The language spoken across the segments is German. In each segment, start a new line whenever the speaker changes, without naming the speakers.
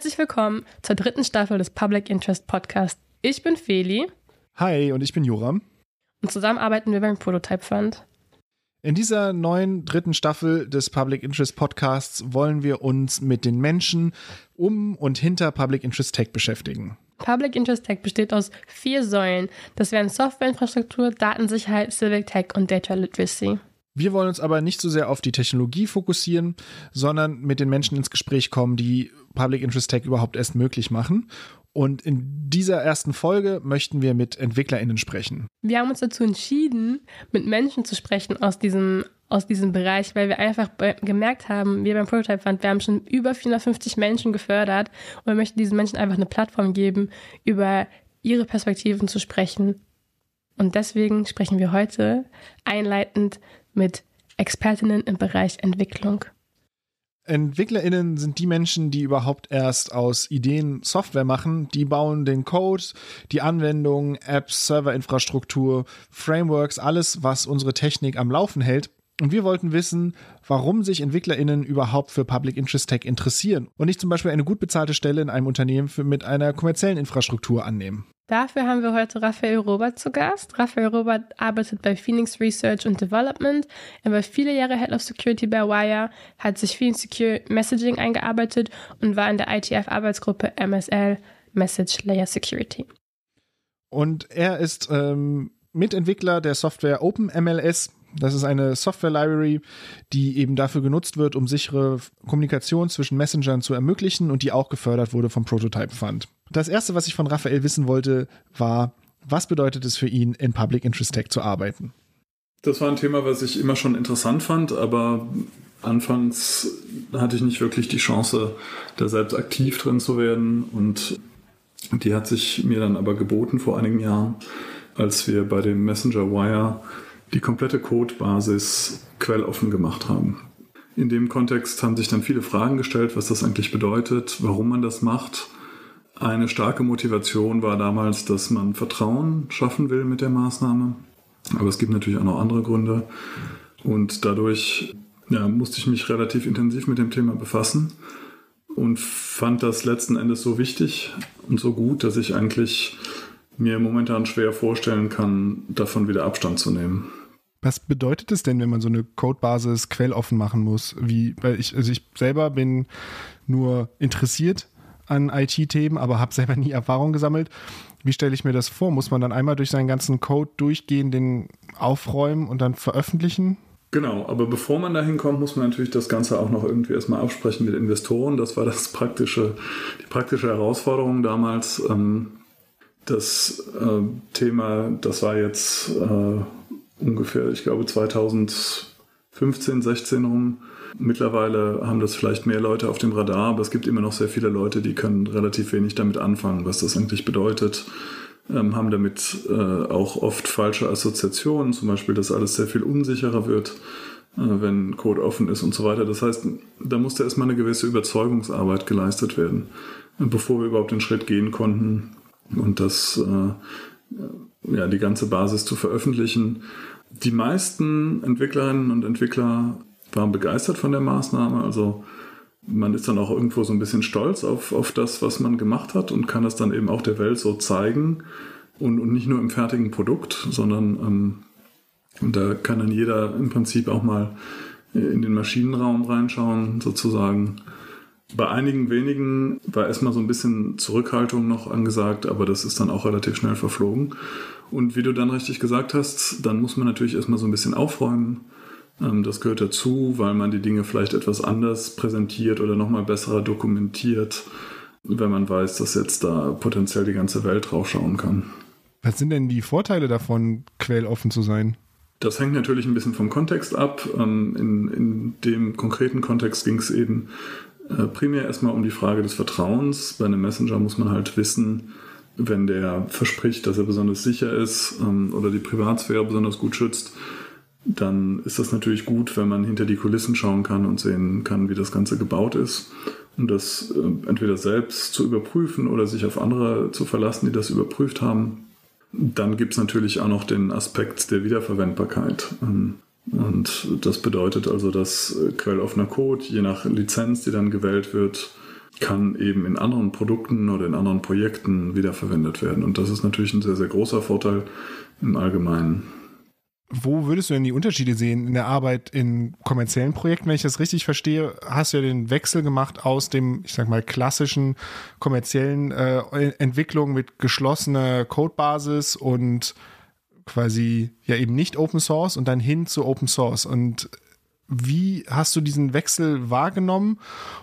Herzlich willkommen zur dritten Staffel des Public Interest Podcast. Ich bin Feli.
Hi, und ich bin Joram.
Und zusammen arbeiten wir beim Prototype Fund.
In dieser neuen dritten Staffel des Public Interest Podcasts wollen wir uns mit den Menschen um und hinter Public Interest Tech beschäftigen.
Public Interest Tech besteht aus vier Säulen. Das wären Softwareinfrastruktur, Datensicherheit, Civic Tech und Data Literacy.
Wir wollen uns aber nicht so sehr auf die Technologie fokussieren, sondern mit den Menschen ins Gespräch kommen, die Public Interest Tech überhaupt erst möglich machen. Und in dieser ersten Folge möchten wir mit EntwicklerInnen sprechen.
Wir haben uns dazu entschieden, mit Menschen zu sprechen aus diesem, aus diesem Bereich, weil wir einfach gemerkt haben, wir beim Prototype Fund, wir haben schon über 450 Menschen gefördert und wir möchten diesen Menschen einfach eine Plattform geben, über ihre Perspektiven zu sprechen. Und deswegen sprechen wir heute einleitend mit Expertinnen im Bereich Entwicklung.
EntwicklerInnen sind die Menschen, die überhaupt erst aus Ideen Software machen. Die bauen den Code, die Anwendungen, Apps, Serverinfrastruktur, Frameworks, alles, was unsere Technik am Laufen hält. Und wir wollten wissen, warum sich EntwicklerInnen überhaupt für Public Interest Tech interessieren und nicht zum Beispiel eine gut bezahlte Stelle in einem Unternehmen für, mit einer kommerziellen Infrastruktur annehmen.
Dafür haben wir heute Raphael Robert zu Gast. Raphael Robert arbeitet bei Phoenix Research and Development. Er war viele Jahre Head of Security bei Wire, hat sich viel in Secure Messaging eingearbeitet und war in der ITF-Arbeitsgruppe MSL Message Layer Security.
Und er ist ähm, Mitentwickler der Software OpenMLS. Das ist eine Software-Library, die eben dafür genutzt wird, um sichere Kommunikation zwischen Messengern zu ermöglichen und die auch gefördert wurde vom Prototype Fund. Das erste, was ich von Raphael wissen wollte, war, was bedeutet es für ihn, in Public Interest Tech zu arbeiten?
Das war ein Thema, was ich immer schon interessant fand, aber anfangs hatte ich nicht wirklich die Chance, da selbst aktiv drin zu werden und die hat sich mir dann aber geboten vor einigen Jahren, als wir bei dem Messenger Wire die komplette Codebasis quelloffen gemacht haben. In dem Kontext haben sich dann viele Fragen gestellt, was das eigentlich bedeutet, warum man das macht. Eine starke Motivation war damals, dass man Vertrauen schaffen will mit der Maßnahme. Aber es gibt natürlich auch noch andere Gründe. Und dadurch ja, musste ich mich relativ intensiv mit dem Thema befassen und fand das letzten Endes so wichtig und so gut, dass ich eigentlich mir momentan schwer vorstellen kann, davon wieder Abstand zu nehmen.
Was bedeutet es denn, wenn man so eine Codebasis quelloffen machen muss? Wie, weil ich, also ich selber bin nur interessiert an IT-Themen, aber habe selber nie Erfahrung gesammelt. Wie stelle ich mir das vor? Muss man dann einmal durch seinen ganzen Code durchgehen, den aufräumen und dann veröffentlichen?
Genau, aber bevor man dahin kommt, muss man natürlich das Ganze auch noch irgendwie erstmal absprechen mit Investoren. Das war das praktische, die praktische Herausforderung damals. Ähm, das äh, Thema, das war jetzt äh, ungefähr, ich glaube 2015, 16 rum. Mittlerweile haben das vielleicht mehr Leute auf dem Radar, aber es gibt immer noch sehr viele Leute, die können relativ wenig damit anfangen, was das eigentlich bedeutet, ähm, haben damit äh, auch oft falsche Assoziationen, zum Beispiel, dass alles sehr viel unsicherer wird, äh, wenn Code offen ist und so weiter. Das heißt, da musste erstmal eine gewisse Überzeugungsarbeit geleistet werden, bevor wir überhaupt den Schritt gehen konnten und das äh, ja, die ganze Basis zu veröffentlichen. Die meisten Entwicklerinnen und Entwickler waren begeistert von der Maßnahme. Also man ist dann auch irgendwo so ein bisschen stolz auf, auf das, was man gemacht hat und kann das dann eben auch der Welt so zeigen. Und, und nicht nur im fertigen Produkt, sondern ähm, da kann dann jeder im Prinzip auch mal in den Maschinenraum reinschauen, sozusagen. Bei einigen wenigen war erstmal so ein bisschen Zurückhaltung noch angesagt, aber das ist dann auch relativ schnell verflogen. Und wie du dann richtig gesagt hast, dann muss man natürlich erstmal so ein bisschen aufräumen. Ähm, das gehört dazu, weil man die Dinge vielleicht etwas anders präsentiert oder nochmal besser dokumentiert, wenn man weiß, dass jetzt da potenziell die ganze Welt draufschauen kann.
Was sind denn die Vorteile davon, quelloffen zu sein?
Das hängt natürlich ein bisschen vom Kontext ab. Ähm, in, in dem konkreten Kontext ging es eben äh, primär erstmal um die Frage des Vertrauens. Bei einem Messenger muss man halt wissen, wenn der verspricht, dass er besonders sicher ist ähm, oder die Privatsphäre besonders gut schützt, dann ist das natürlich gut, wenn man hinter die Kulissen schauen kann und sehen kann, wie das Ganze gebaut ist. Um das äh, entweder selbst zu überprüfen oder sich auf andere zu verlassen, die das überprüft haben. Dann gibt es natürlich auch noch den Aspekt der Wiederverwendbarkeit. Ähm, und das bedeutet also, dass quelloffener Code, je nach Lizenz, die dann gewählt wird, kann eben in anderen Produkten oder in anderen Projekten wiederverwendet werden. Und das ist natürlich ein sehr, sehr großer Vorteil im Allgemeinen.
Wo würdest du denn die Unterschiede sehen in der Arbeit in kommerziellen Projekten? Wenn ich das richtig verstehe, hast du ja den Wechsel gemacht aus dem, ich sag mal, klassischen kommerziellen äh, Entwicklung mit geschlossener Codebasis und quasi ja eben nicht Open Source und dann hin zu Open Source. Und wie hast du diesen Wechsel wahrgenommen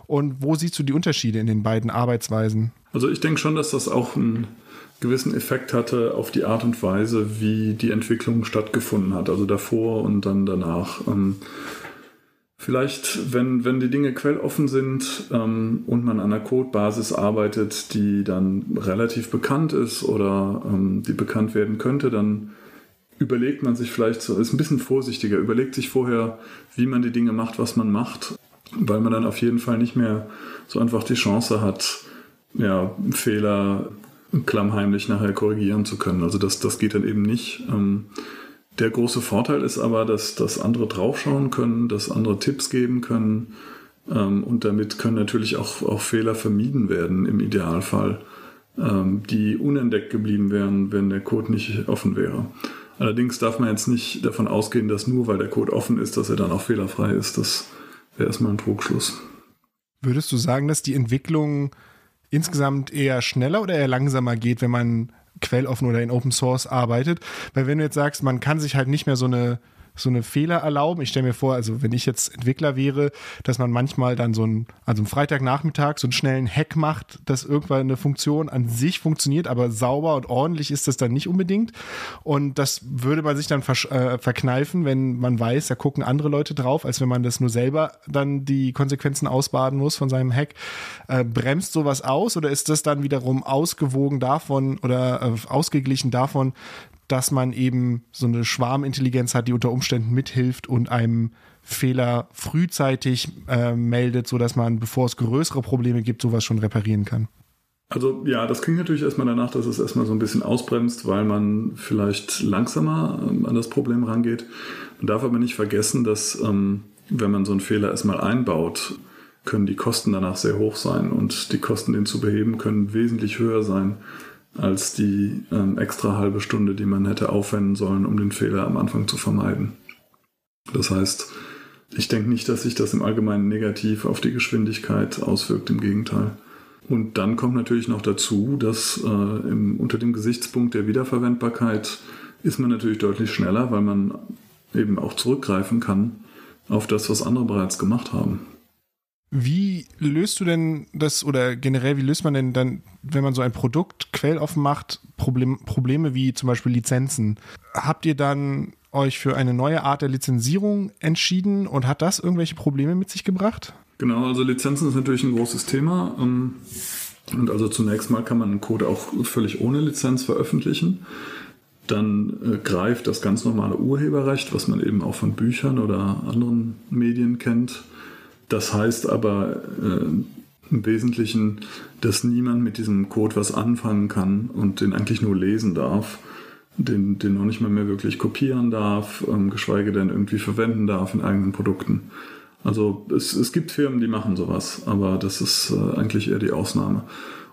und wo siehst du die Unterschiede in den beiden Arbeitsweisen?
Also ich denke schon, dass das auch einen gewissen Effekt hatte auf die Art und Weise, wie die Entwicklung stattgefunden hat, also davor und dann danach. Ähm, vielleicht, wenn, wenn die Dinge quelloffen sind ähm, und man an einer Codebasis arbeitet, die dann relativ bekannt ist oder ähm, die bekannt werden könnte, dann überlegt man sich vielleicht so, ist ein bisschen vorsichtiger, überlegt sich vorher, wie man die Dinge macht, was man macht, weil man dann auf jeden Fall nicht mehr so einfach die Chance hat, ja, Fehler klammheimlich nachher korrigieren zu können. Also das, das geht dann eben nicht. Ähm, der große Vorteil ist aber, dass, dass andere draufschauen können, dass andere Tipps geben können ähm, und damit können natürlich auch, auch Fehler vermieden werden im Idealfall, ähm, die unentdeckt geblieben wären, wenn der Code nicht offen wäre. Allerdings darf man jetzt nicht davon ausgehen, dass nur weil der Code offen ist, dass er dann auch fehlerfrei ist. Das wäre erstmal ein Trugschluss.
Würdest du sagen, dass die Entwicklung insgesamt eher schneller oder eher langsamer geht, wenn man quelloffen oder in Open Source arbeitet? Weil wenn du jetzt sagst, man kann sich halt nicht mehr so eine so eine Fehler erlauben. Ich stelle mir vor, also wenn ich jetzt Entwickler wäre, dass man manchmal dann so ein, also am Freitagnachmittag so einen schnellen Hack macht, dass irgendwann eine Funktion an sich funktioniert, aber sauber und ordentlich ist das dann nicht unbedingt. Und das würde man sich dann äh, verkneifen, wenn man weiß, da gucken andere Leute drauf, als wenn man das nur selber dann die Konsequenzen ausbaden muss von seinem Hack. Äh, bremst sowas aus oder ist das dann wiederum ausgewogen davon oder äh, ausgeglichen davon, dass man eben so eine Schwarmintelligenz hat, die unter Umständen mithilft und einem Fehler frühzeitig äh, meldet, sodass man, bevor es größere Probleme gibt, sowas schon reparieren kann.
Also ja, das klingt natürlich erstmal danach, dass es erstmal so ein bisschen ausbremst, weil man vielleicht langsamer ähm, an das Problem rangeht. Man darf aber nicht vergessen, dass ähm, wenn man so einen Fehler erstmal einbaut, können die Kosten danach sehr hoch sein und die Kosten, den zu beheben, können wesentlich höher sein als die ähm, extra halbe Stunde, die man hätte aufwenden sollen, um den Fehler am Anfang zu vermeiden. Das heißt, ich denke nicht, dass sich das im Allgemeinen negativ auf die Geschwindigkeit auswirkt, im Gegenteil. Und dann kommt natürlich noch dazu, dass äh, im, unter dem Gesichtspunkt der Wiederverwendbarkeit ist man natürlich deutlich schneller, weil man eben auch zurückgreifen kann auf das, was andere bereits gemacht haben.
Wie löst du denn das oder generell, wie löst man denn dann, wenn man so ein Produkt quelloffen macht, Problem, Probleme wie zum Beispiel Lizenzen? Habt ihr dann euch für eine neue Art der Lizenzierung entschieden und hat das irgendwelche Probleme mit sich gebracht?
Genau, also Lizenzen ist natürlich ein großes Thema. Ähm, und also zunächst mal kann man einen Code auch völlig ohne Lizenz veröffentlichen. Dann äh, greift das ganz normale Urheberrecht, was man eben auch von Büchern oder anderen Medien kennt, das heißt aber äh, im Wesentlichen, dass niemand mit diesem Code was anfangen kann und den eigentlich nur lesen darf, den, den noch nicht mal mehr wirklich kopieren darf, ähm, geschweige denn irgendwie verwenden darf in eigenen Produkten. Also es, es gibt Firmen, die machen sowas, aber das ist äh, eigentlich eher die Ausnahme.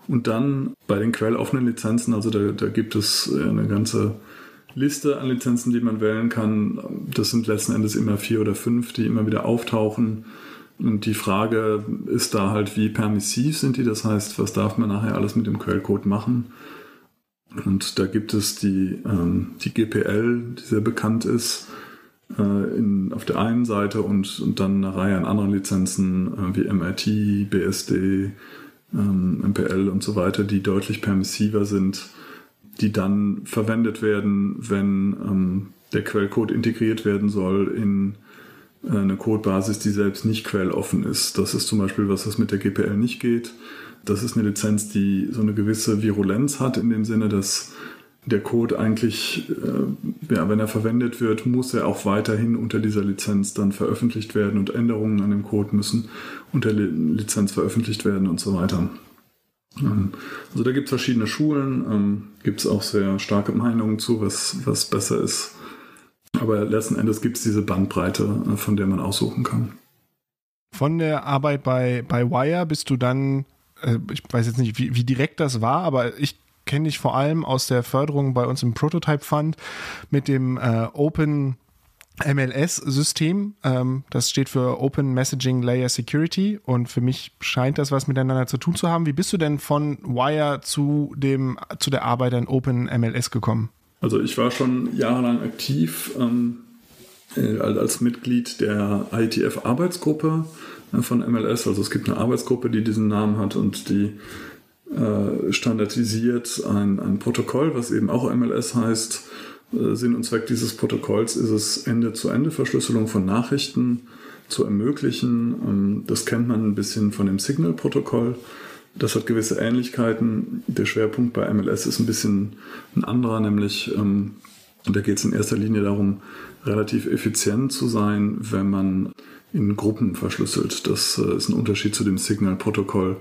Und dann bei den quelloffenen Lizenzen, also da, da gibt es äh, eine ganze Liste an Lizenzen, die man wählen kann. Das sind letzten Endes immer vier oder fünf, die immer wieder auftauchen und die Frage ist da halt, wie permissiv sind die? Das heißt, was darf man nachher alles mit dem Quellcode machen? Und da gibt es die, ähm, die GPL, die sehr bekannt ist, äh, in, auf der einen Seite und, und dann eine Reihe an anderen Lizenzen äh, wie MIT, BSD, ähm, MPL und so weiter, die deutlich permissiver sind, die dann verwendet werden, wenn ähm, der Quellcode integriert werden soll in eine Codebasis, die selbst nicht quelloffen ist. Das ist zum Beispiel was, was mit der GPL nicht geht. Das ist eine Lizenz, die so eine gewisse Virulenz hat, in dem Sinne, dass der Code eigentlich, äh, ja, wenn er verwendet wird, muss er auch weiterhin unter dieser Lizenz dann veröffentlicht werden und Änderungen an dem Code müssen unter Lizenz veröffentlicht werden und so weiter. Ähm, also da gibt es verschiedene Schulen, ähm, gibt es auch sehr starke Meinungen zu, was, was besser ist. Aber letzten Endes gibt es diese Bandbreite, äh, von der man aussuchen kann.
Von der Arbeit bei, bei Wire bist du dann äh, ich weiß jetzt nicht, wie, wie direkt das war, aber ich kenne dich vor allem aus der Förderung bei uns im Prototype Fund mit dem äh, Open MLS-System. Ähm, das steht für Open Messaging Layer Security und für mich scheint das was miteinander zu tun zu haben. Wie bist du denn von Wire zu dem zu der Arbeit an Open MLS gekommen?
Also ich war schon jahrelang aktiv ähm, äh, als Mitglied der IETF-Arbeitsgruppe äh, von MLS. Also es gibt eine Arbeitsgruppe, die diesen Namen hat und die äh, standardisiert ein, ein Protokoll, was eben auch MLS heißt. Äh, Sinn und Zweck dieses Protokolls ist es, Ende-zu-Ende-Verschlüsselung von Nachrichten zu ermöglichen. Ähm, das kennt man ein bisschen von dem Signal-Protokoll. Das hat gewisse Ähnlichkeiten. Der Schwerpunkt bei MLS ist ein bisschen ein anderer, nämlich ähm, da geht es in erster Linie darum, relativ effizient zu sein, wenn man in Gruppen verschlüsselt. Das äh, ist ein Unterschied zu dem Signal-Protokoll,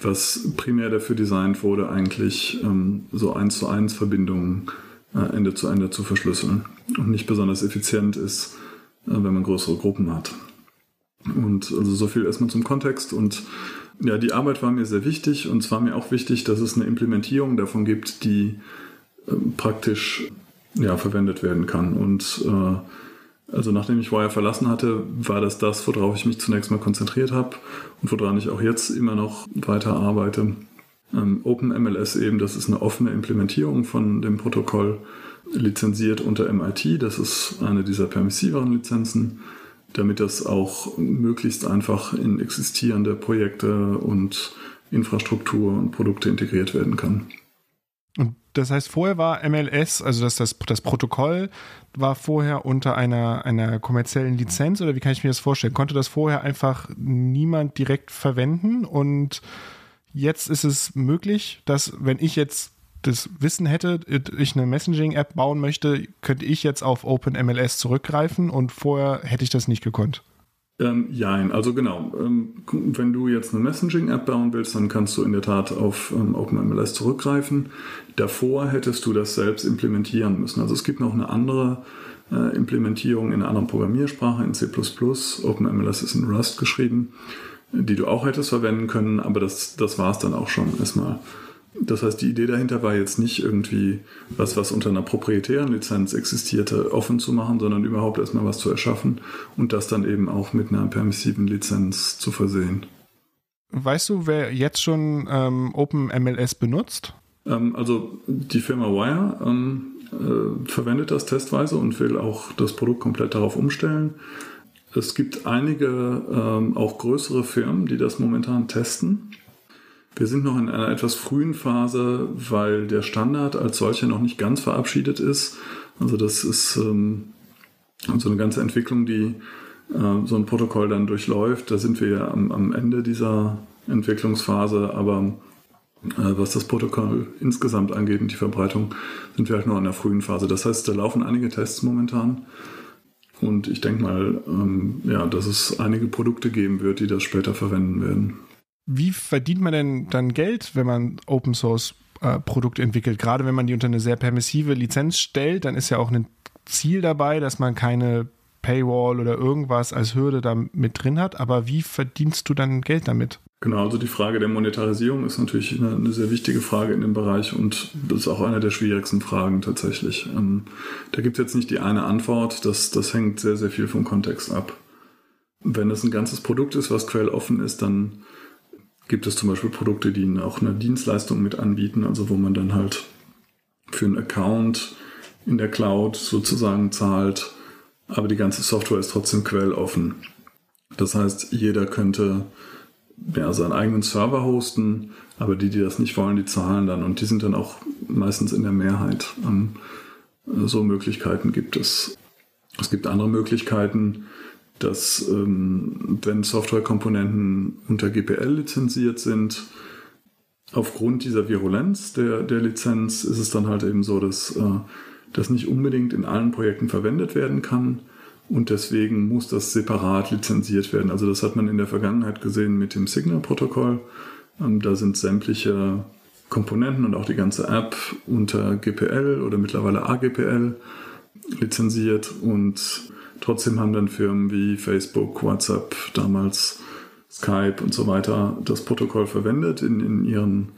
was primär dafür designt wurde, eigentlich ähm, so eins zu eins Verbindungen äh, Ende zu Ende zu verschlüsseln und nicht besonders effizient ist, äh, wenn man größere Gruppen hat. Und also so viel erstmal zum Kontext und ja, die Arbeit war mir sehr wichtig und es war mir auch wichtig, dass es eine Implementierung davon gibt, die äh, praktisch ja, verwendet werden kann. Und äh, also nachdem ich Wire verlassen hatte, war das das, worauf ich mich zunächst mal konzentriert habe und woran ich auch jetzt immer noch weiter arbeite. Ähm, OpenMLS eben, das ist eine offene Implementierung von dem Protokoll, lizenziert unter MIT. Das ist eine dieser permissiveren Lizenzen damit das auch möglichst einfach in existierende Projekte und Infrastruktur und Produkte integriert werden kann.
Und das heißt, vorher war MLS, also das, das, das Protokoll war vorher unter einer, einer kommerziellen Lizenz oder wie kann ich mir das vorstellen? Konnte das vorher einfach niemand direkt verwenden und jetzt ist es möglich, dass wenn ich jetzt das Wissen hätte, ich eine Messaging-App bauen möchte, könnte ich jetzt auf OpenMLS zurückgreifen und vorher hätte ich das nicht gekonnt.
Ähm, Jein, also genau. Ähm, wenn du jetzt eine Messaging-App bauen willst, dann kannst du in der Tat auf ähm, OpenMLS zurückgreifen. Davor hättest du das selbst implementieren müssen. Also es gibt noch eine andere äh, Implementierung in einer anderen Programmiersprache, in C++. OpenMLS ist in Rust geschrieben, die du auch hättest verwenden können, aber das, das war es dann auch schon erstmal. Das heißt, die Idee dahinter war jetzt nicht irgendwie was, was unter einer proprietären Lizenz existierte, offen zu machen, sondern überhaupt erstmal was zu erschaffen und das dann eben auch mit einer permissiven Lizenz zu versehen.
Weißt du, wer jetzt schon ähm, OpenMLS benutzt?
Ähm, also die Firma Wire ähm, äh, verwendet das testweise und will auch das Produkt komplett darauf umstellen. Es gibt einige ähm, auch größere Firmen, die das momentan testen. Wir sind noch in einer etwas frühen Phase, weil der Standard als solcher noch nicht ganz verabschiedet ist. Also das ist ähm, so eine ganze Entwicklung, die äh, so ein Protokoll dann durchläuft. Da sind wir ja am, am Ende dieser Entwicklungsphase, aber äh, was das Protokoll insgesamt angeht und die Verbreitung, sind wir halt noch in der frühen Phase. Das heißt, da laufen einige Tests momentan. Und ich denke mal, ähm, ja, dass es einige Produkte geben wird, die das später verwenden werden.
Wie verdient man denn dann Geld, wenn man Open Source äh, Produkte entwickelt? Gerade wenn man die unter eine sehr permissive Lizenz stellt, dann ist ja auch ein Ziel dabei, dass man keine Paywall oder irgendwas als Hürde da mit drin hat. Aber wie verdienst du dann Geld damit?
Genau, also die Frage der Monetarisierung ist natürlich eine, eine, sehr wichtige Frage in dem Bereich und das ist auch eine der schwierigsten Fragen tatsächlich. Ähm, da gibt es jetzt nicht die eine Antwort, das, das hängt sehr, sehr viel vom Kontext ab. Wenn es ein ganzes Produkt ist, was quelloffen ist, dann gibt es zum Beispiel Produkte, die auch eine Dienstleistung mit anbieten, also wo man dann halt für einen Account in der Cloud sozusagen zahlt, aber die ganze Software ist trotzdem quelloffen. Das heißt, jeder könnte ja, seinen eigenen Server hosten, aber die, die das nicht wollen, die zahlen dann und die sind dann auch meistens in der Mehrheit. Ähm, so Möglichkeiten gibt es. Es gibt andere Möglichkeiten, dass ähm, wenn Softwarekomponenten unter GPL lizenziert sind, aufgrund dieser Virulenz der, der Lizenz ist es dann halt eben so, dass äh, das nicht unbedingt in allen Projekten verwendet werden kann und deswegen muss das separat lizenziert werden. Also das hat man in der Vergangenheit gesehen mit dem Signal-Protokoll. Ähm, da sind sämtliche Komponenten und auch die ganze App unter GPL oder mittlerweile AGPL lizenziert und Trotzdem haben dann Firmen wie Facebook, WhatsApp damals Skype und so weiter das Protokoll verwendet in, in ihren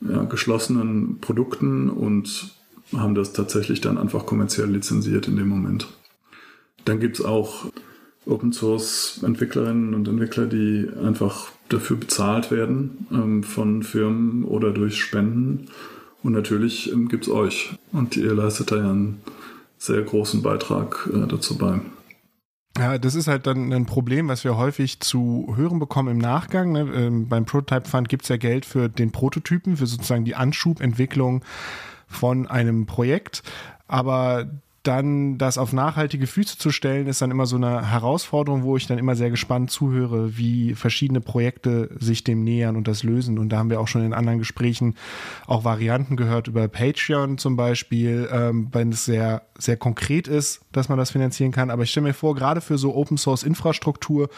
ja, geschlossenen Produkten und haben das tatsächlich dann einfach kommerziell lizenziert in dem Moment. Dann gibt es auch Open Source Entwicklerinnen und Entwickler, die einfach dafür bezahlt werden ähm, von Firmen oder durch Spenden. Und natürlich ähm, gibt es euch. Und ihr leistet da ja einen sehr großen Beitrag äh, dazu bei.
Ja, das ist halt dann ein Problem, was wir häufig zu hören bekommen im Nachgang. Ne? Ähm, beim Prototype Fund gibt es ja Geld für den Prototypen, für sozusagen die Anschubentwicklung von einem Projekt. Aber dann das auf nachhaltige Füße zu stellen, ist dann immer so eine Herausforderung, wo ich dann immer sehr gespannt zuhöre, wie verschiedene Projekte sich dem nähern und das lösen. Und da haben wir auch schon in anderen Gesprächen auch Varianten gehört über Patreon zum Beispiel, ähm, wenn es sehr, sehr konkret ist, dass man das finanzieren kann. Aber ich stelle mir vor, gerade für so Open Source Infrastruktur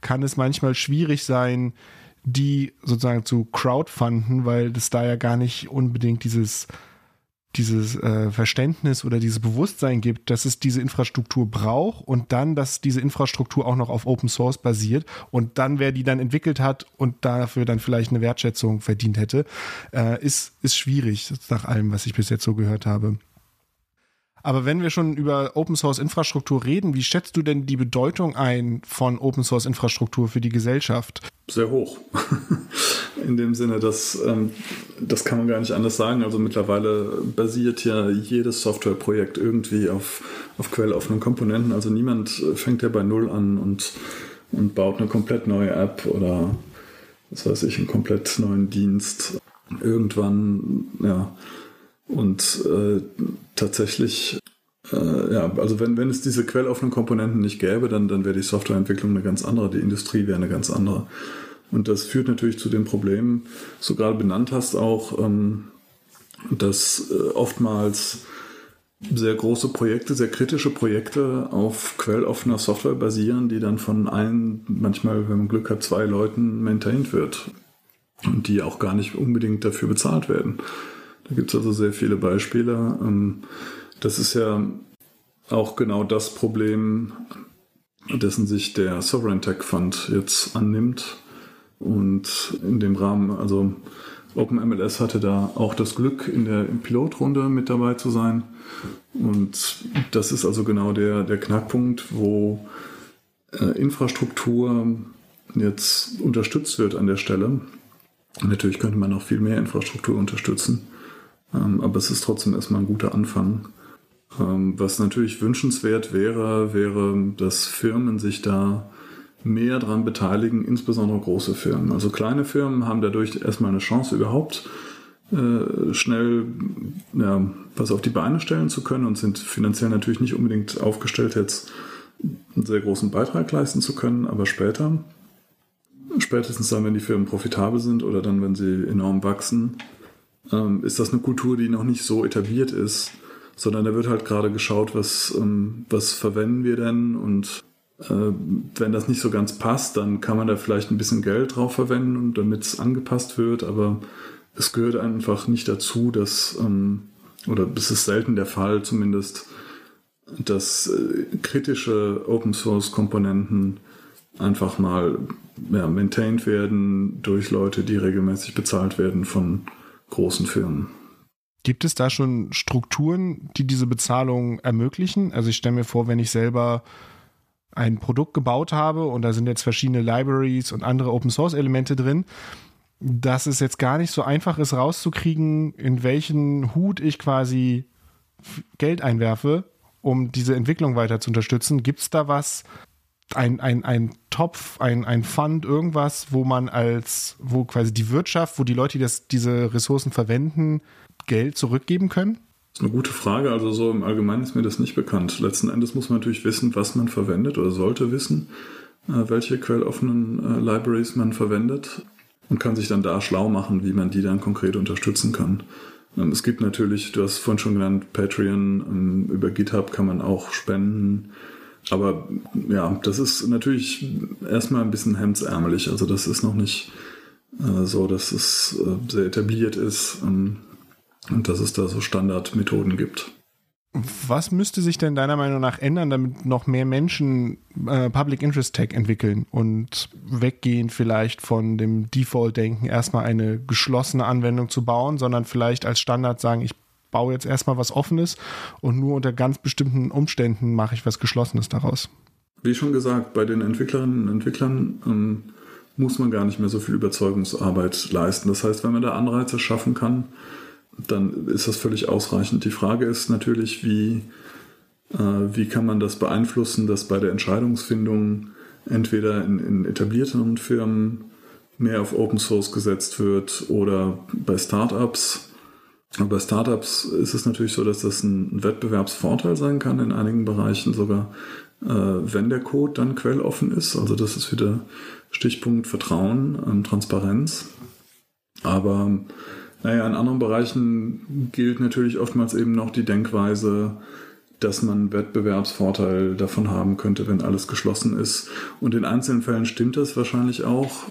kann es manchmal schwierig sein, die sozusagen zu crowdfunden, weil das da ja gar nicht unbedingt dieses dieses äh, Verständnis oder dieses Bewusstsein gibt, dass es diese Infrastruktur braucht und dann, dass diese Infrastruktur auch noch auf Open Source basiert und dann, wer die dann entwickelt hat und dafür dann vielleicht eine Wertschätzung verdient hätte, äh, ist, ist schwierig, nach allem, was ich bis jetzt so gehört habe. Aber wenn wir schon über Open Source Infrastruktur reden, wie schätzt du denn die Bedeutung ein von Open Source Infrastruktur für die Gesellschaft?
Sehr hoch. In dem Sinne, dass ähm, das kann man gar nicht anders sagen. Also mittlerweile basiert ja jedes Softwareprojekt irgendwie auf, auf quelloffenen Komponenten. Also niemand fängt ja bei Null an und, und baut eine komplett neue App oder was weiß ich, einen komplett neuen Dienst. Irgendwann, ja, und äh, tatsächlich, äh, ja, also wenn, wenn es diese quelloffenen Komponenten nicht gäbe, dann, dann wäre die Softwareentwicklung eine ganz andere, die Industrie wäre eine ganz andere. Und das führt natürlich zu den Problemen, so gerade benannt hast auch, ähm, dass äh, oftmals sehr große Projekte, sehr kritische Projekte auf quelloffener Software basieren, die dann von allen, manchmal, wenn man Glück hat, zwei Leuten maintained wird und die auch gar nicht unbedingt dafür bezahlt werden. Da gibt es also sehr viele Beispiele. Ähm, das ist ja auch genau das Problem, dessen sich der Sovereign Tech Fund jetzt annimmt. Und in dem Rahmen, also OpenMLS hatte da auch das Glück, in der Pilotrunde mit dabei zu sein. Und das ist also genau der, der Knackpunkt, wo äh, Infrastruktur jetzt unterstützt wird an der Stelle. Natürlich könnte man noch viel mehr Infrastruktur unterstützen. Ähm, aber es ist trotzdem erstmal ein guter Anfang. Ähm, was natürlich wünschenswert wäre, wäre, dass Firmen sich da mehr daran beteiligen, insbesondere große Firmen. Also kleine Firmen haben dadurch erstmal eine Chance überhaupt äh, schnell ja, was auf die Beine stellen zu können und sind finanziell natürlich nicht unbedingt aufgestellt, jetzt einen sehr großen Beitrag leisten zu können, aber später, spätestens dann, wenn die Firmen profitabel sind oder dann, wenn sie enorm wachsen, ähm, ist das eine Kultur, die noch nicht so etabliert ist, sondern da wird halt gerade geschaut, was, ähm, was verwenden wir denn und wenn das nicht so ganz passt, dann kann man da vielleicht ein bisschen Geld drauf verwenden, damit es angepasst wird, aber es gehört einfach nicht dazu, dass, ähm, oder es ist selten der Fall zumindest, dass äh, kritische Open Source Komponenten einfach mal ja, maintained werden durch Leute, die regelmäßig bezahlt werden von großen Firmen.
Gibt es da schon Strukturen, die diese Bezahlung ermöglichen? Also ich stelle mir vor, wenn ich selber ein Produkt gebaut habe und da sind jetzt verschiedene Libraries und andere Open Source Elemente drin, dass es jetzt gar nicht so einfach ist rauszukriegen, in welchen Hut ich quasi Geld einwerfe, um diese Entwicklung weiter zu unterstützen. Gibt es da was, ein, ein, ein Topf, ein, ein Fund, irgendwas, wo man als, wo quasi die Wirtschaft, wo die Leute, die das, diese Ressourcen verwenden, Geld zurückgeben können?
Ist eine gute Frage. Also so im Allgemeinen ist mir das nicht bekannt. Letzten Endes muss man natürlich wissen, was man verwendet oder sollte wissen, äh, welche quelloffenen äh, Libraries man verwendet und kann sich dann da schlau machen, wie man die dann konkret unterstützen kann. Ähm, es gibt natürlich, du hast vorhin schon genannt, Patreon, ähm, über GitHub kann man auch spenden. Aber ja, das ist natürlich erstmal ein bisschen hemdsärmelig. Also das ist noch nicht äh, so, dass es sehr etabliert ist ähm, und dass es da so Standardmethoden gibt.
Was müsste sich denn deiner Meinung nach ändern, damit noch mehr Menschen äh, Public Interest Tech entwickeln und weggehen vielleicht von dem Default-Denken, erstmal eine geschlossene Anwendung zu bauen, sondern vielleicht als Standard sagen, ich baue jetzt erstmal was Offenes und nur unter ganz bestimmten Umständen mache ich was Geschlossenes daraus?
Wie schon gesagt, bei den Entwicklerinnen und Entwicklern ähm, muss man gar nicht mehr so viel Überzeugungsarbeit leisten. Das heißt, wenn man da Anreize schaffen kann, dann ist das völlig ausreichend. Die Frage ist natürlich, wie, äh, wie kann man das beeinflussen, dass bei der Entscheidungsfindung entweder in, in etablierteren Firmen mehr auf Open Source gesetzt wird oder bei Startups. Aber bei Startups ist es natürlich so, dass das ein Wettbewerbsvorteil sein kann, in einigen Bereichen sogar, äh, wenn der Code dann quelloffen ist. Also das ist wieder Stichpunkt Vertrauen und Transparenz. Aber naja, in anderen Bereichen gilt natürlich oftmals eben noch die Denkweise, dass man Wettbewerbsvorteil davon haben könnte, wenn alles geschlossen ist. Und in einzelnen Fällen stimmt das wahrscheinlich auch.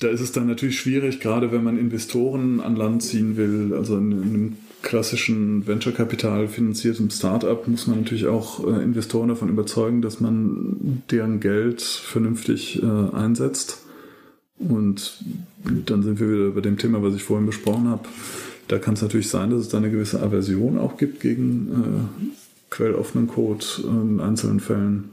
Da ist es dann natürlich schwierig, gerade wenn man Investoren an Land ziehen will. Also in einem klassischen Venture-Kapital finanziertem Startup muss man natürlich auch äh, Investoren davon überzeugen, dass man deren Geld vernünftig äh, einsetzt. Und dann sind wir wieder bei dem Thema, was ich vorhin besprochen habe. Da kann es natürlich sein, dass es da eine gewisse Aversion auch gibt gegen äh, quelloffenen Code in einzelnen Fällen.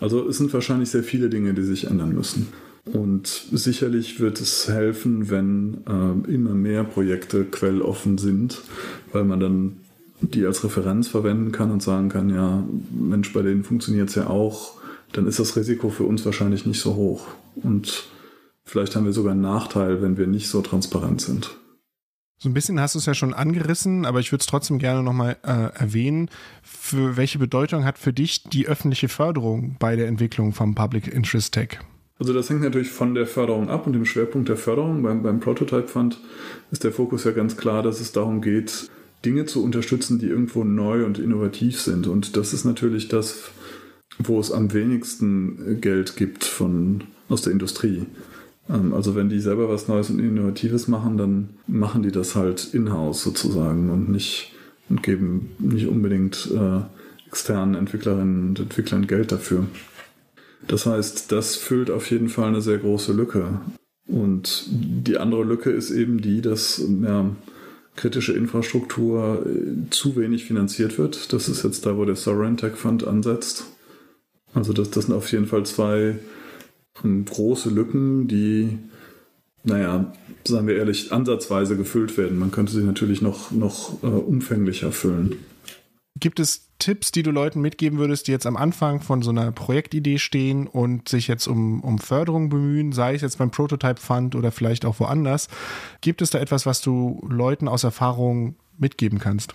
Also es sind wahrscheinlich sehr viele Dinge, die sich ändern müssen. Und sicherlich wird es helfen, wenn äh, immer mehr Projekte quelloffen sind, weil man dann die als Referenz verwenden kann und sagen kann, ja, Mensch, bei denen funktioniert es ja auch, dann ist das Risiko für uns wahrscheinlich nicht so hoch. Und Vielleicht haben wir sogar einen Nachteil, wenn wir nicht so transparent sind.
So ein bisschen hast du es ja schon angerissen, aber ich würde es trotzdem gerne nochmal äh, erwähnen. Für welche Bedeutung hat für dich die öffentliche Förderung bei der Entwicklung vom Public Interest Tech?
Also das hängt natürlich von der Förderung ab und dem Schwerpunkt der Förderung. Beim, beim Prototype Fund ist der Fokus ja ganz klar, dass es darum geht, Dinge zu unterstützen, die irgendwo neu und innovativ sind. Und das ist natürlich das, wo es am wenigsten Geld gibt von, aus der Industrie. Ähm, also wenn die selber was Neues und Innovatives machen, dann machen die das halt in-house sozusagen und nicht und geben nicht unbedingt äh, externen Entwicklerinnen und Entwicklern Geld dafür. Das heißt, das füllt auf jeden Fall eine sehr große Lücke. Und die andere Lücke ist eben die, dass ja, kritische Infrastruktur äh, zu wenig finanziert wird. Das ist jetzt da, wo der Sovereign Tech Fund ansetzt. Also das, das sind auf jeden Fall zwei große Lücken, die, naja, sagen wir ehrlich, ansatzweise gefüllt werden. Man könnte sie natürlich noch, noch äh, umfänglicher füllen.
Gibt es Tipps, die du Leuten mitgeben würdest, die jetzt am Anfang von so einer Projektidee stehen und sich jetzt um, um Förderung bemühen, sei es jetzt beim Prototype Fund oder vielleicht auch woanders? Gibt es da etwas, was du Leuten aus Erfahrung mitgeben kannst?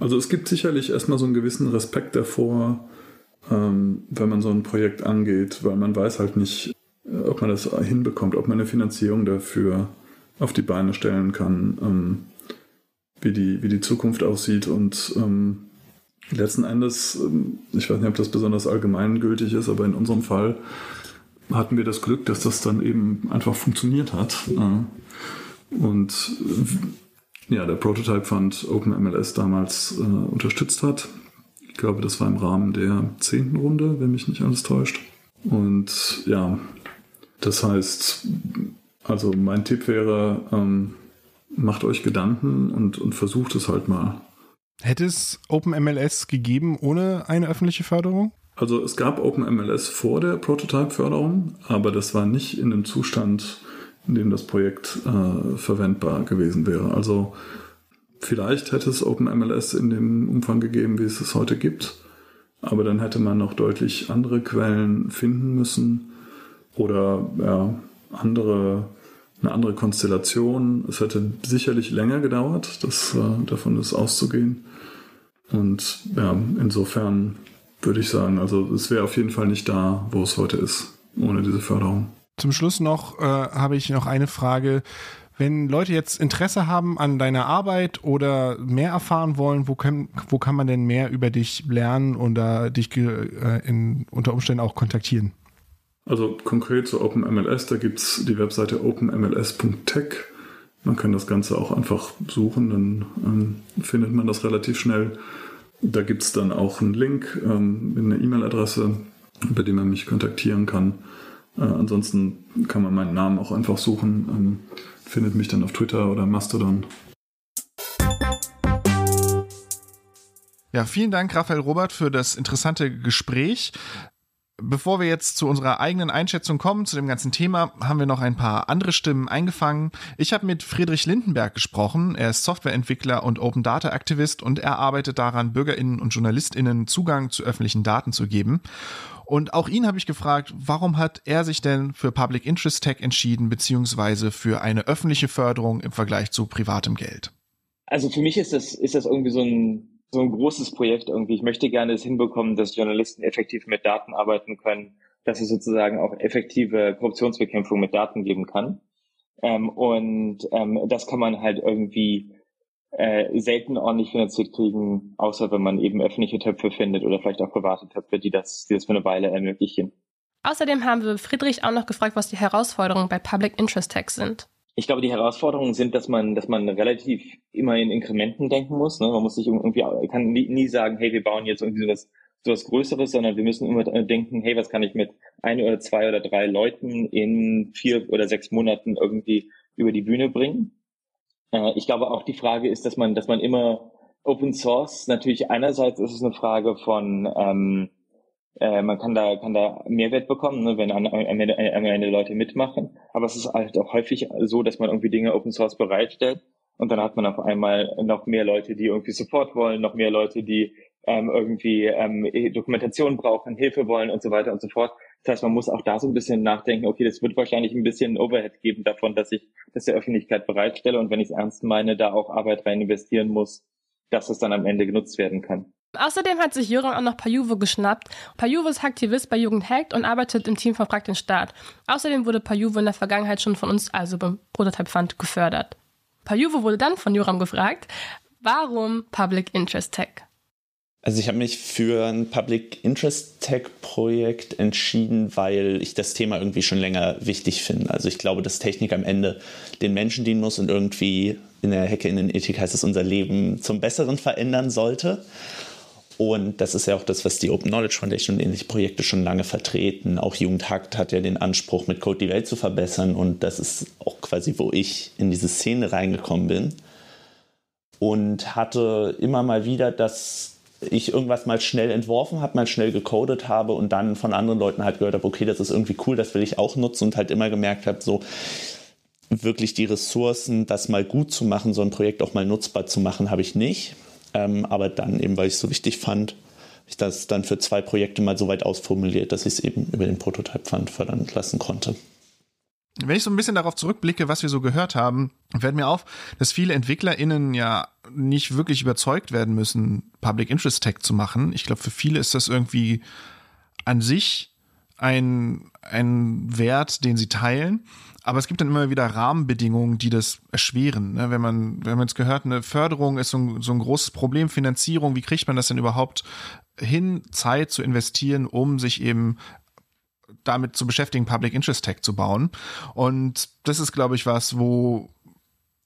Also es gibt sicherlich erstmal so einen gewissen Respekt davor, ähm, wenn man so ein Projekt angeht, weil man weiß halt nicht, äh, ob man das hinbekommt, ob man eine Finanzierung dafür auf die Beine stellen kann, ähm, wie, die, wie die Zukunft aussieht und ähm, letzten Endes, ähm, ich weiß nicht, ob das besonders allgemeingültig ist, aber in unserem Fall hatten wir das Glück, dass das dann eben einfach funktioniert hat. Äh, und äh, ja, der Prototype Fund OpenMLS damals äh, unterstützt hat glaube, das war im Rahmen der zehnten Runde, wenn mich nicht alles täuscht. Und ja, das heißt, also mein Tipp wäre, ähm, macht euch Gedanken und, und versucht es halt mal.
Hätte es OpenMLS gegeben ohne eine öffentliche Förderung?
Also es gab OpenMLS vor der Prototype-Förderung, aber das war nicht in einem Zustand, in dem das Projekt äh, verwendbar gewesen wäre. Also Vielleicht hätte es OpenMLS in dem Umfang gegeben, wie es es heute gibt, aber dann hätte man noch deutlich andere Quellen finden müssen oder ja, andere, eine andere Konstellation. Es hätte sicherlich länger gedauert, das, äh, davon ist auszugehen. Und ja, insofern würde ich sagen, also es wäre auf jeden Fall nicht da, wo es heute ist, ohne diese Förderung.
Zum Schluss noch äh, habe ich noch eine Frage. Wenn Leute jetzt Interesse haben an deiner Arbeit oder mehr erfahren wollen, wo kann, wo kann man denn mehr über dich lernen oder dich äh, in, unter Umständen auch kontaktieren?
Also konkret zu OpenMLS, da gibt es die Webseite openmls.tech. man kann das Ganze auch einfach suchen, dann ähm, findet man das relativ schnell. Da gibt es dann auch einen Link, ähm, eine E-Mail-Adresse, über die man mich kontaktieren kann. Äh, ansonsten kann man meinen Namen auch einfach suchen, ähm, findet mich dann auf Twitter oder Mastodon.
Ja, vielen Dank, Raphael Robert, für das interessante Gespräch. Bevor wir jetzt zu unserer eigenen Einschätzung kommen, zu dem ganzen Thema, haben wir noch ein paar andere Stimmen eingefangen. Ich habe mit Friedrich Lindenberg gesprochen. Er ist Softwareentwickler und Open Data Aktivist und er arbeitet daran, Bürgerinnen und Journalistinnen Zugang zu öffentlichen Daten zu geben. Und auch ihn habe ich gefragt, warum hat er sich denn für Public Interest Tech entschieden, beziehungsweise für eine öffentliche Förderung im Vergleich zu privatem Geld?
Also für mich ist das, ist das irgendwie so ein so ein großes Projekt irgendwie. Ich möchte gerne es hinbekommen, dass Journalisten effektiv mit Daten arbeiten können, dass es sozusagen auch effektive Korruptionsbekämpfung mit Daten geben kann. Ähm, und ähm, das kann man halt irgendwie äh, selten ordentlich finanziert kriegen, außer wenn man eben öffentliche Töpfe findet oder vielleicht auch private Töpfe, die das, die das für eine Weile ermöglichen.
Außerdem haben wir Friedrich auch noch gefragt, was die Herausforderungen bei Public Interest Tax sind
ich glaube, die Herausforderungen sind, dass man, dass man relativ immer in Inkrementen denken muss. Ne? Man muss sich irgendwie, kann nie, nie sagen, hey, wir bauen jetzt irgendwie sowas, sowas Größeres, sondern wir müssen immer denken, hey, was kann ich mit ein oder zwei oder drei Leuten in vier oder sechs Monaten irgendwie über die Bühne bringen? Äh, ich glaube auch die Frage ist, dass man, dass man immer Open Source natürlich einerseits ist es eine Frage von ähm, äh, man kann da, kann da Mehrwert bekommen, ne, wenn am Ende, am Ende Leute mitmachen. Aber es ist halt auch häufig so, dass man irgendwie Dinge Open Source bereitstellt und dann hat man auf einmal noch mehr Leute, die irgendwie Support wollen, noch mehr Leute, die ähm, irgendwie ähm, Dokumentation brauchen, Hilfe wollen und so weiter und so fort. Das heißt, man muss auch da so ein bisschen nachdenken, okay, das wird wahrscheinlich ein bisschen Overhead geben davon, dass ich das der Öffentlichkeit bereitstelle und wenn ich es ernst meine, da auch Arbeit rein investieren muss, dass es dann am Ende genutzt werden kann.
Außerdem hat sich Jöran auch noch Pajuvo geschnappt. Pajuvo ist Aktivist bei Jugend Hackt und arbeitet im Team von Frag den Staat. Außerdem wurde Pajuvo in der Vergangenheit schon von uns, also beim Prototype Fund, gefördert. Pajuvo wurde dann von Joram gefragt, warum Public Interest Tech?
Also ich habe mich für ein Public Interest Tech Projekt entschieden, weil ich das Thema irgendwie schon länger wichtig finde. Also ich glaube, dass Technik am Ende den Menschen dienen muss und irgendwie in der Hackerinnenethik heißt es, unser Leben zum Besseren verändern sollte. Und das ist ja auch das, was die Open Knowledge Foundation und ähnliche Projekte schon lange vertreten. Auch Jugendhakt hat ja den Anspruch, mit Code die Welt zu verbessern. Und das ist auch quasi, wo ich in diese Szene reingekommen bin. Und hatte immer mal wieder, dass ich irgendwas mal schnell entworfen habe, mal schnell gecodet habe und dann von anderen Leuten halt gehört habe, okay, das ist irgendwie cool, das will ich auch nutzen und halt immer gemerkt habe, so wirklich die Ressourcen, das mal gut zu machen, so ein Projekt auch mal nutzbar zu machen, habe ich nicht. Ähm, aber dann eben, weil ich es so wichtig fand, ich das dann für zwei Projekte mal so weit ausformuliert, dass ich es eben über den Prototype Fund fördern lassen konnte.
Wenn ich so ein bisschen darauf zurückblicke, was wir so gehört haben, fällt mir auf, dass viele EntwicklerInnen ja nicht wirklich überzeugt werden müssen, Public Interest Tech zu machen. Ich glaube, für viele ist das irgendwie an sich ein, ein Wert, den sie teilen. Aber es gibt dann immer wieder Rahmenbedingungen, die das erschweren. Ne? Wenn man, wenn man jetzt gehört, eine Förderung ist so ein, so ein großes Problem, Finanzierung, wie kriegt man das denn überhaupt hin, Zeit zu investieren, um sich eben damit zu beschäftigen, Public Interest Tech zu bauen. Und das ist, glaube ich, was, wo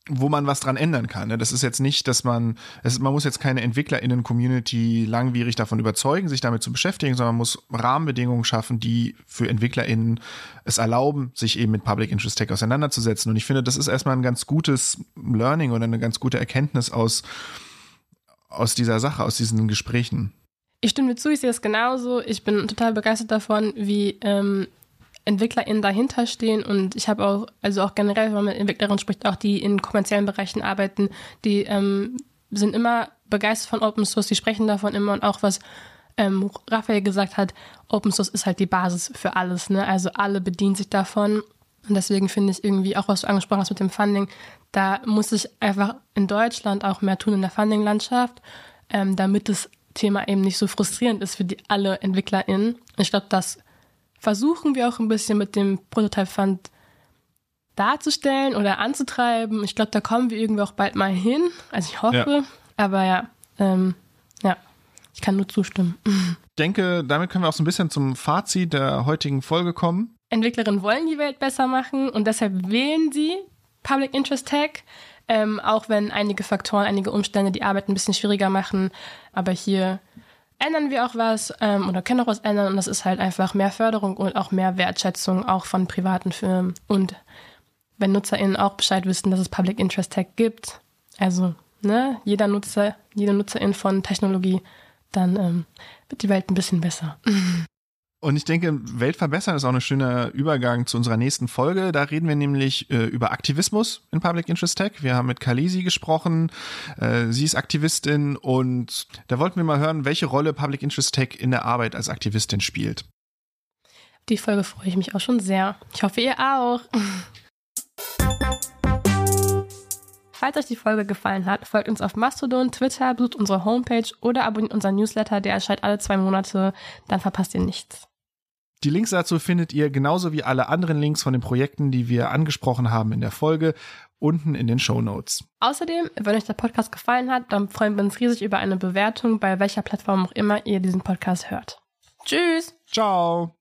wo man was dran ändern kann. Ne? Das ist jetzt nicht, dass man, es, man muss jetzt keine EntwicklerInnen-Community langwierig davon überzeugen, sich damit zu beschäftigen, sondern man muss Rahmenbedingungen schaffen, die für EntwicklerInnen es erlauben, sich eben mit Public Interest Tech auseinanderzusetzen. Und ich finde, das ist erstmal ein ganz gutes Learning oder eine ganz gute Erkenntnis aus, aus dieser Sache, aus diesen Gesprächen.
Ich stimme zu, ich sehe es genauso. Ich bin total begeistert davon, wie ähm, EntwicklerInnen dahinter stehen und ich habe auch, also auch generell, wenn man mit Entwicklerinnen spricht, auch die in kommerziellen Bereichen arbeiten, die ähm, sind immer begeistert von Open Source, die sprechen davon immer und auch was ähm, Raphael gesagt hat, Open Source ist halt die Basis für alles, ne? Also alle bedienen sich davon und deswegen finde ich irgendwie auch, was du angesprochen hast mit dem Funding, da muss sich einfach in Deutschland auch mehr tun in der Funding-Landschaft, ähm, damit das Thema eben nicht so frustrierend ist für die alle EntwicklerInnen. Ich glaube, das versuchen wir auch ein bisschen mit dem Prototype Fund darzustellen oder anzutreiben. Ich glaube, da kommen wir irgendwie auch bald mal hin. Also ich hoffe. Ja. Aber ja, ähm, ja, ich kann nur zustimmen.
Ich denke, damit können wir auch so ein bisschen zum Fazit der heutigen Folge kommen.
Entwicklerinnen wollen die Welt besser machen und deshalb wählen sie Public Interest Tech. Ähm, auch wenn einige Faktoren, einige Umstände die Arbeit ein bisschen schwieriger machen. Aber hier ändern wir auch was ähm, oder können auch was ändern. Und das ist halt einfach mehr Förderung und auch mehr Wertschätzung auch von privaten Firmen. Und wenn NutzerInnen auch Bescheid wissen, dass es Public Interest Tech gibt, also ne, jeder Nutzer, jede Nutzerin von Technologie, dann ähm, wird die Welt ein bisschen besser.
Und ich denke, Welt verbessern ist auch ein schöner Übergang zu unserer nächsten Folge. Da reden wir nämlich äh, über Aktivismus in Public Interest Tech. Wir haben mit Kalisi gesprochen. Äh, sie ist Aktivistin und da wollten wir mal hören, welche Rolle Public Interest Tech in der Arbeit als Aktivistin spielt.
Die Folge freue ich mich auch schon sehr. Ich hoffe, ihr auch. Falls euch die Folge gefallen hat, folgt uns auf Mastodon, Twitter, besucht unsere Homepage oder abonniert unseren Newsletter, der erscheint alle zwei Monate. Dann verpasst ihr nichts.
Die Links dazu findet ihr genauso wie alle anderen Links von den Projekten, die wir angesprochen haben in der Folge, unten in den Show Notes.
Außerdem, wenn euch der Podcast gefallen hat, dann freuen wir uns riesig über eine Bewertung, bei welcher Plattform auch immer ihr diesen Podcast hört. Tschüss!
Ciao!